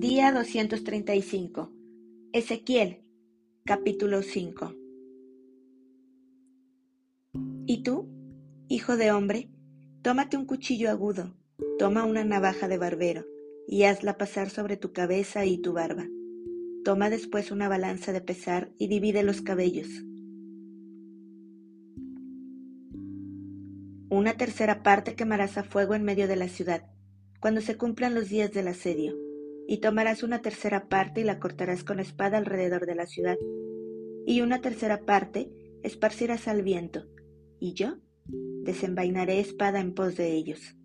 Día 235. Ezequiel, capítulo 5. Y tú, hijo de hombre, tómate un cuchillo agudo, toma una navaja de barbero, y hazla pasar sobre tu cabeza y tu barba. Toma después una balanza de pesar y divide los cabellos. Una tercera parte quemarás a fuego en medio de la ciudad, cuando se cumplan los días del asedio y tomarás una tercera parte y la cortarás con espada alrededor de la ciudad, y una tercera parte esparcirás al viento, y yo desenvainaré espada en pos de ellos.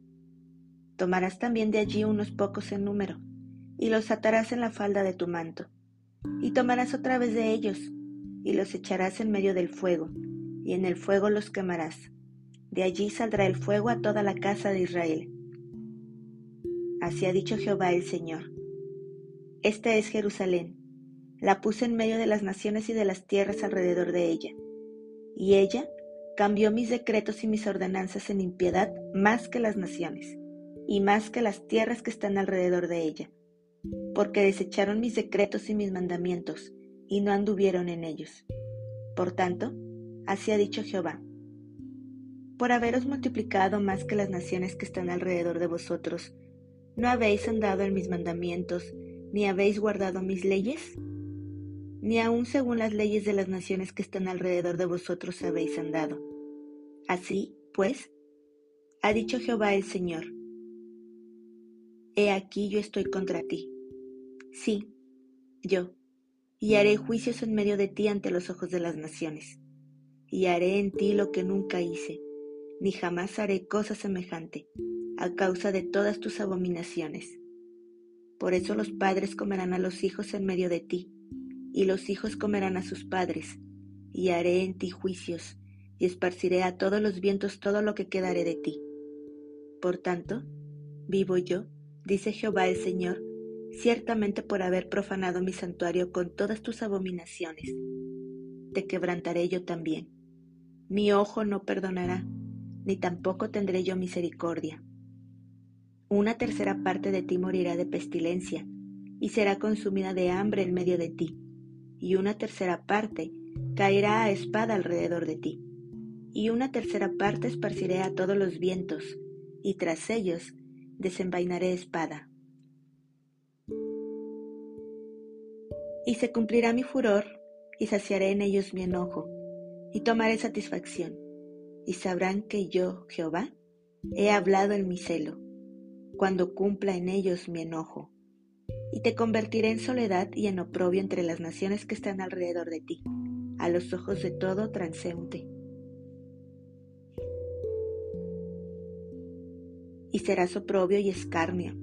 Tomarás también de allí unos pocos en número, y los atarás en la falda de tu manto, y tomarás otra vez de ellos, y los echarás en medio del fuego, y en el fuego los quemarás. De allí saldrá el fuego a toda la casa de Israel. Así ha dicho Jehová el Señor. Esta es Jerusalén. La puse en medio de las naciones y de las tierras alrededor de ella. Y ella cambió mis decretos y mis ordenanzas en impiedad más que las naciones, y más que las tierras que están alrededor de ella, porque desecharon mis decretos y mis mandamientos, y no anduvieron en ellos. Por tanto, así ha dicho Jehová. Por haberos multiplicado más que las naciones que están alrededor de vosotros, no habéis andado en mis mandamientos, ni habéis guardado mis leyes? Ni aun según las leyes de las naciones que están alrededor de vosotros habéis andado. Así, pues, ha dicho Jehová el Señor, He aquí yo estoy contra ti. Sí, yo, y haré juicios en medio de ti ante los ojos de las naciones, y haré en ti lo que nunca hice, ni jamás haré cosa semejante, a causa de todas tus abominaciones por eso los padres comerán a los hijos en medio de ti, y los hijos comerán a sus padres, y haré en ti juicios, y esparciré a todos los vientos todo lo que quedaré de ti. Por tanto, vivo yo, dice Jehová el Señor, ciertamente por haber profanado mi santuario con todas tus abominaciones. Te quebrantaré yo también. Mi ojo no perdonará, ni tampoco tendré yo misericordia una tercera parte de ti morirá de pestilencia, y será consumida de hambre en medio de ti, y una tercera parte caerá a espada alrededor de ti, y una tercera parte esparciré a todos los vientos, y tras ellos desenvainaré espada. Y se cumplirá mi furor, y saciaré en ellos mi enojo, y tomaré satisfacción, y sabrán que yo, Jehová, he hablado en mi celo cuando cumpla en ellos mi enojo, y te convertiré en soledad y en oprobio entre las naciones que están alrededor de ti, a los ojos de todo transeúnte. Y serás oprobio y escarnio,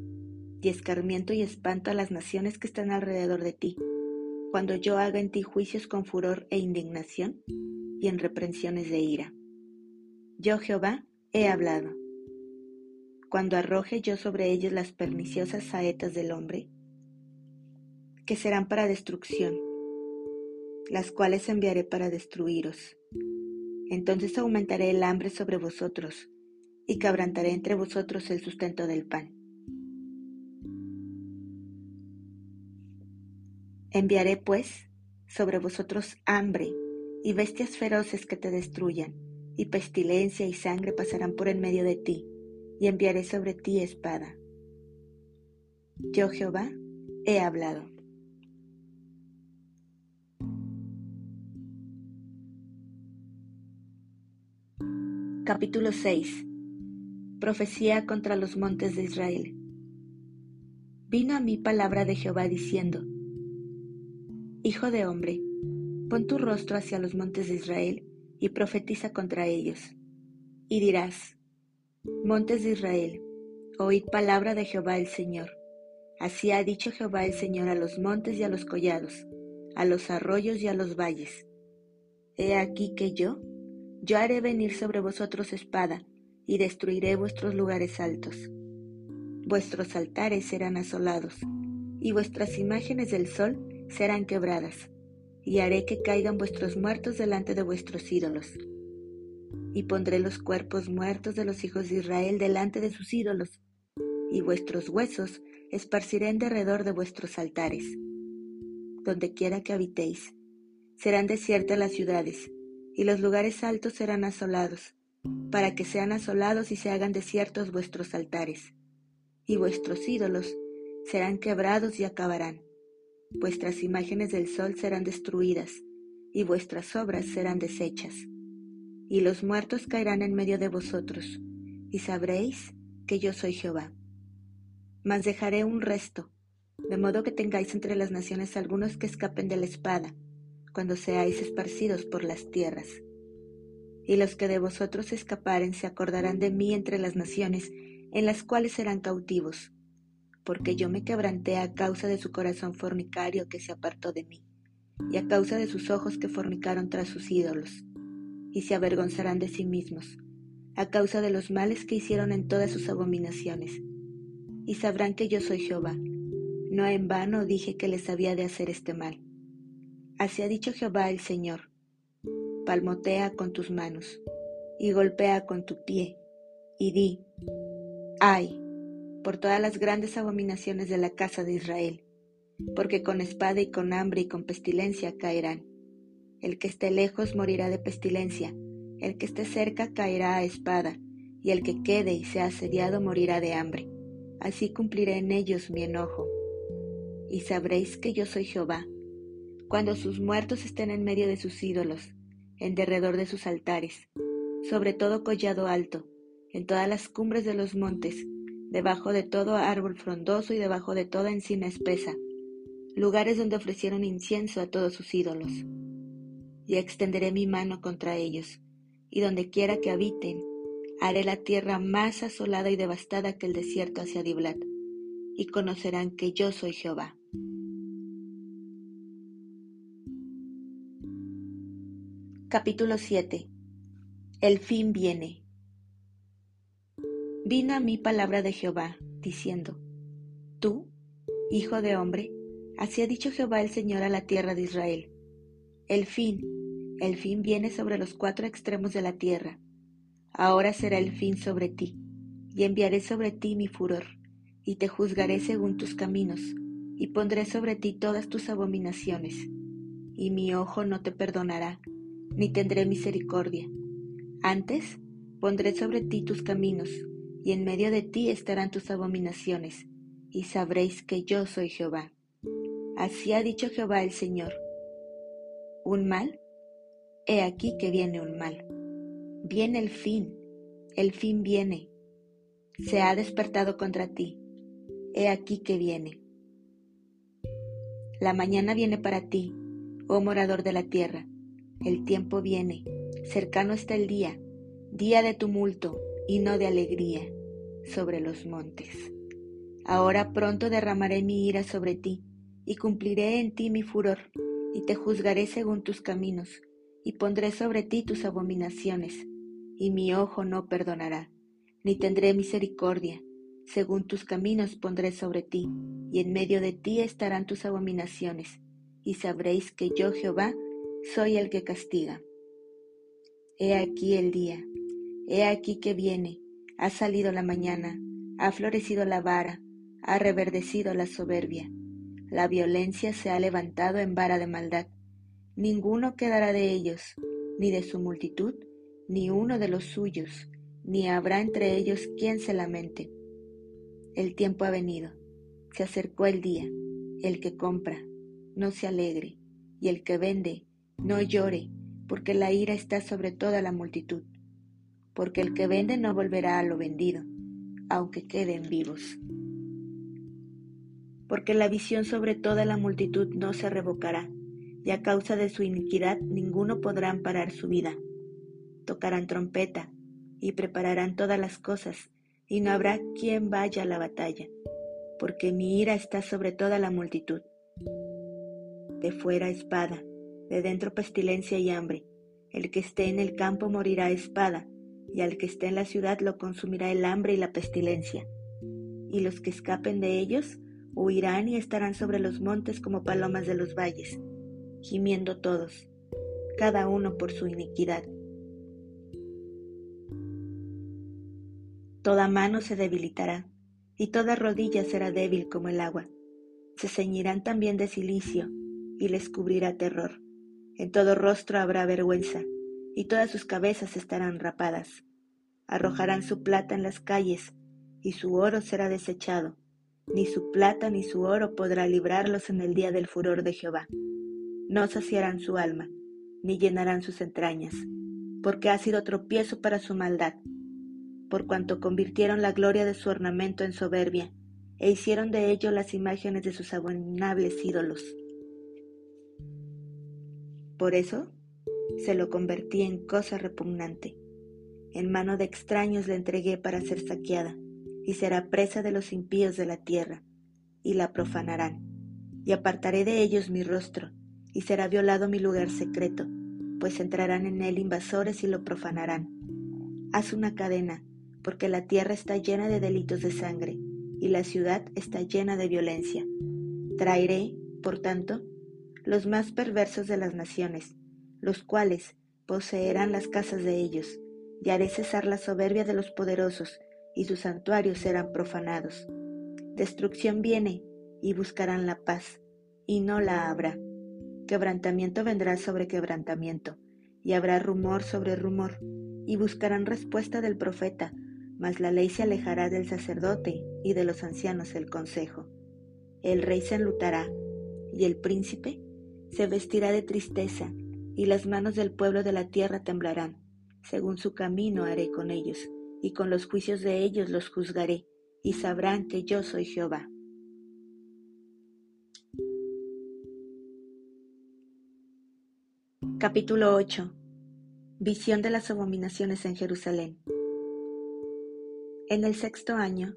y escarmiento y espanto a las naciones que están alrededor de ti, cuando yo haga en ti juicios con furor e indignación, y en reprensiones de ira. Yo Jehová he hablado cuando arroje yo sobre ellos las perniciosas saetas del hombre, que serán para destrucción, las cuales enviaré para destruiros. Entonces aumentaré el hambre sobre vosotros, y quebrantaré entre vosotros el sustento del pan. Enviaré pues sobre vosotros hambre y bestias feroces que te destruyan, y pestilencia y sangre pasarán por en medio de ti, y enviaré sobre ti espada. Yo Jehová he hablado. Capítulo 6 Profecía contra los montes de Israel. Vino a mí palabra de Jehová diciendo, Hijo de hombre, pon tu rostro hacia los montes de Israel y profetiza contra ellos, y dirás, Montes de Israel, oíd palabra de Jehová el Señor. Así ha dicho Jehová el Señor a los montes y a los collados, a los arroyos y a los valles. He aquí que yo, yo haré venir sobre vosotros espada, y destruiré vuestros lugares altos. Vuestros altares serán asolados, y vuestras imágenes del sol serán quebradas, y haré que caigan vuestros muertos delante de vuestros ídolos y pondré los cuerpos muertos de los hijos de Israel delante de sus ídolos, y vuestros huesos esparciré en derredor de vuestros altares. Donde quiera que habitéis, serán desiertas las ciudades, y los lugares altos serán asolados, para que sean asolados y se hagan desiertos vuestros altares, y vuestros ídolos serán quebrados y acabarán. Vuestras imágenes del sol serán destruidas, y vuestras obras serán deshechas. Y los muertos caerán en medio de vosotros, y sabréis que yo soy Jehová. Mas dejaré un resto, de modo que tengáis entre las naciones algunos que escapen de la espada, cuando seáis esparcidos por las tierras. Y los que de vosotros escaparen se acordarán de mí entre las naciones, en las cuales serán cautivos, porque yo me quebranté a causa de su corazón fornicario que se apartó de mí, y a causa de sus ojos que fornicaron tras sus ídolos, y se avergonzarán de sí mismos, a causa de los males que hicieron en todas sus abominaciones. Y sabrán que yo soy Jehová. No en vano dije que les había de hacer este mal. Así ha dicho Jehová el Señor. Palmotea con tus manos, y golpea con tu pie, y di, ay, por todas las grandes abominaciones de la casa de Israel, porque con espada y con hambre y con pestilencia caerán. El que esté lejos morirá de pestilencia, el que esté cerca caerá a espada, y el que quede y sea asediado morirá de hambre. Así cumpliré en ellos mi enojo. Y sabréis que yo soy Jehová, cuando sus muertos estén en medio de sus ídolos, en derredor de sus altares, sobre todo collado alto, en todas las cumbres de los montes, debajo de todo árbol frondoso y debajo de toda encina espesa, lugares donde ofrecieron incienso a todos sus ídolos. Y extenderé mi mano contra ellos, y donde quiera que habiten, haré la tierra más asolada y devastada que el desierto hacia Diblat, y conocerán que yo soy Jehová. Capítulo 7 El fin viene. Vino a mí palabra de Jehová, diciendo, Tú, hijo de hombre, así ha dicho Jehová el Señor a la tierra de Israel. El fin, el fin viene sobre los cuatro extremos de la tierra. Ahora será el fin sobre ti, y enviaré sobre ti mi furor, y te juzgaré según tus caminos, y pondré sobre ti todas tus abominaciones, y mi ojo no te perdonará, ni tendré misericordia. Antes pondré sobre ti tus caminos, y en medio de ti estarán tus abominaciones, y sabréis que yo soy Jehová. Así ha dicho Jehová el Señor. ¿Un mal? He aquí que viene un mal. Viene el fin, el fin viene. Se ha despertado contra ti. He aquí que viene. La mañana viene para ti, oh morador de la tierra. El tiempo viene, cercano está el día, día de tumulto, y no de alegría sobre los montes. Ahora pronto derramaré mi ira sobre ti, y cumpliré en ti mi furor, y te juzgaré según tus caminos, y pondré sobre ti tus abominaciones, y mi ojo no perdonará, ni tendré misericordia. Según tus caminos pondré sobre ti, y en medio de ti estarán tus abominaciones, y sabréis que yo Jehová soy el que castiga. He aquí el día, He aquí que viene, ha salido la mañana, ha florecido la vara, ha reverdecido la soberbia. La violencia se ha levantado en vara de maldad. Ninguno quedará de ellos, ni de su multitud, ni uno de los suyos, ni habrá entre ellos quien se lamente. El tiempo ha venido, se acercó el día. El que compra, no se alegre, y el que vende, no llore, porque la ira está sobre toda la multitud porque el que vende no volverá a lo vendido, aunque queden vivos. Porque la visión sobre toda la multitud no se revocará, y a causa de su iniquidad ninguno podrá amparar su vida. Tocarán trompeta, y prepararán todas las cosas, y no habrá quien vaya a la batalla, porque mi ira está sobre toda la multitud. De fuera espada, de dentro pestilencia y hambre. El que esté en el campo morirá espada, y al que esté en la ciudad lo consumirá el hambre y la pestilencia. Y los que escapen de ellos huirán y estarán sobre los montes como palomas de los valles, gimiendo todos, cada uno por su iniquidad. Toda mano se debilitará, y toda rodilla será débil como el agua. Se ceñirán también de silicio, y les cubrirá terror. En todo rostro habrá vergüenza, y todas sus cabezas estarán rapadas. Arrojarán su plata en las calles, y su oro será desechado. Ni su plata ni su oro podrá librarlos en el día del furor de Jehová. No saciarán su alma, ni llenarán sus entrañas, porque ha sido tropiezo para su maldad, por cuanto convirtieron la gloria de su ornamento en soberbia, e hicieron de ello las imágenes de sus abominables ídolos. Por eso se lo convertí en cosa repugnante. En mano de extraños le entregué para ser saqueada, y será presa de los impíos de la tierra, y la profanarán. Y apartaré de ellos mi rostro, y será violado mi lugar secreto, pues entrarán en él invasores y lo profanarán. Haz una cadena, porque la tierra está llena de delitos de sangre, y la ciudad está llena de violencia. Traeré, por tanto, los más perversos de las naciones, los cuales poseerán las casas de ellos, y haré cesar la soberbia de los poderosos, y sus santuarios serán profanados. Destrucción viene, y buscarán la paz, y no la habrá. Quebrantamiento vendrá sobre quebrantamiento, y habrá rumor sobre rumor, y buscarán respuesta del profeta, mas la ley se alejará del sacerdote y de los ancianos el consejo. El rey se enlutará, y el príncipe se vestirá de tristeza, y las manos del pueblo de la tierra temblarán. Según su camino haré con ellos, y con los juicios de ellos los juzgaré, y sabrán que yo soy Jehová. Capítulo 8 Visión de las abominaciones en Jerusalén. En el sexto año,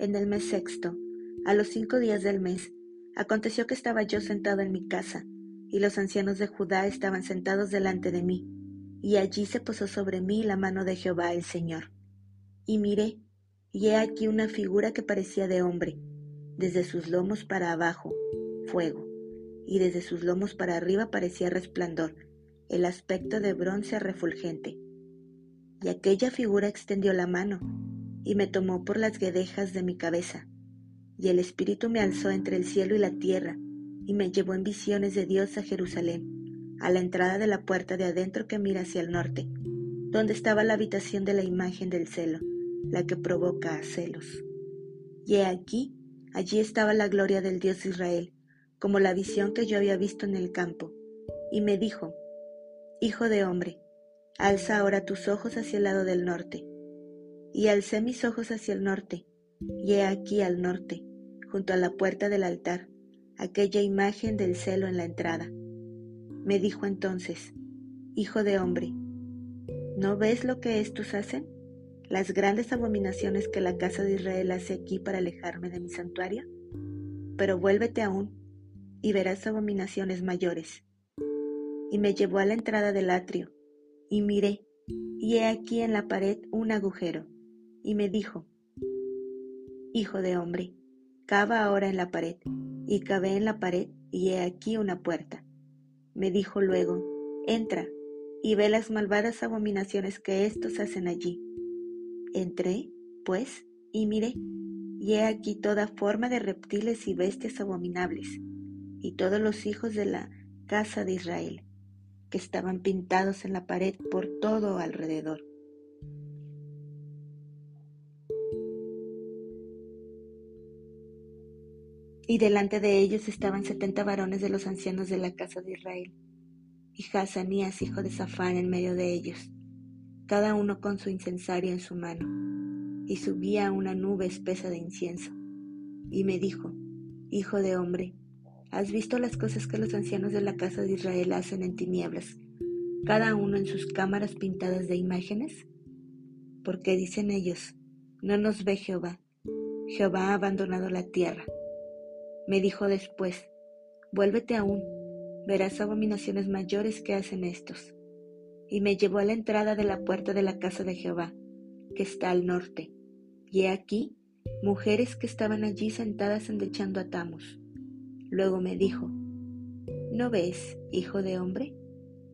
en el mes sexto, a los cinco días del mes, aconteció que estaba yo sentado en mi casa, y los ancianos de Judá estaban sentados delante de mí, y allí se posó sobre mí la mano de Jehová el Señor y miré, y he aquí una figura que parecía de hombre, desde sus lomos para abajo, fuego, y desde sus lomos para arriba parecía resplandor, el aspecto de bronce refulgente. Y aquella figura extendió la mano, y me tomó por las guedejas de mi cabeza, y el Espíritu me alzó entre el cielo y la tierra, y me llevó en visiones de Dios a Jerusalén, a la entrada de la puerta de adentro que mira hacia el norte, donde estaba la habitación de la imagen del celo la que provoca celos. Y he aquí, allí estaba la gloria del Dios de Israel, como la visión que yo había visto en el campo, y me dijo, Hijo de hombre, alza ahora tus ojos hacia el lado del norte. Y alcé mis ojos hacia el norte, y he aquí al norte, junto a la puerta del altar, aquella imagen del celo en la entrada. Me dijo entonces, Hijo de hombre, ¿no ves lo que estos hacen? Las grandes abominaciones que la casa de Israel hace aquí para alejarme de mi santuario? Pero vuélvete aún y verás abominaciones mayores. Y me llevó a la entrada del atrio, y miré, y he aquí en la pared un agujero, y me dijo, Hijo de hombre, cava ahora en la pared, y cavé en la pared, y he aquí una puerta. Me dijo luego, entra, y ve las malvadas abominaciones que éstos hacen allí Entré, pues, y miré, y he aquí toda forma de reptiles y bestias abominables, y todos los hijos de la casa de Israel, que estaban pintados en la pared por todo alrededor. Y delante de ellos estaban setenta varones de los ancianos de la casa de Israel, y Hazanías, hijo de Safán, en medio de ellos cada uno con su incensario en su mano, y subía una nube espesa de incienso. Y me dijo, Hijo de hombre, ¿has visto las cosas que los ancianos de la casa de Israel hacen en tinieblas, cada uno en sus cámaras pintadas de imágenes? Porque dicen ellos, no nos ve Jehová, Jehová ha abandonado la tierra. Me dijo después, vuélvete aún, verás abominaciones mayores que hacen estos y me llevó a la entrada de la puerta de la casa de Jehová, que está al norte. Y he aquí mujeres que estaban allí sentadas endechando a Tamus. Luego me dijo, ¿no ves, hijo de hombre?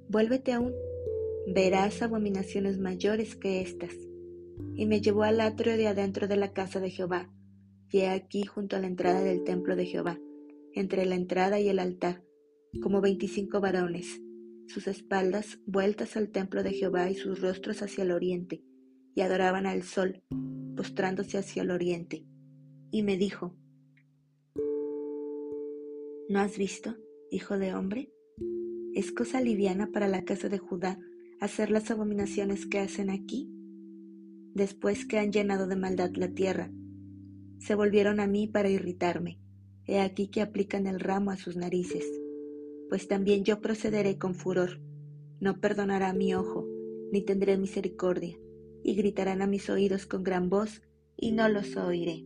Vuélvete aún, verás abominaciones mayores que estas. Y me llevó al atrio de adentro de la casa de Jehová, y he aquí junto a la entrada del templo de Jehová, entre la entrada y el altar, como veinticinco varones, sus espaldas vueltas al templo de Jehová y sus rostros hacia el oriente, y adoraban al sol, postrándose hacia el oriente. Y me dijo, ¿No has visto, hijo de hombre? ¿Es cosa liviana para la casa de Judá hacer las abominaciones que hacen aquí? Después que han llenado de maldad la tierra, se volvieron a mí para irritarme. He aquí que aplican el ramo a sus narices. Pues también yo procederé con furor. No perdonará mi ojo, ni tendré misericordia, y gritarán a mis oídos con gran voz, y no los oiré.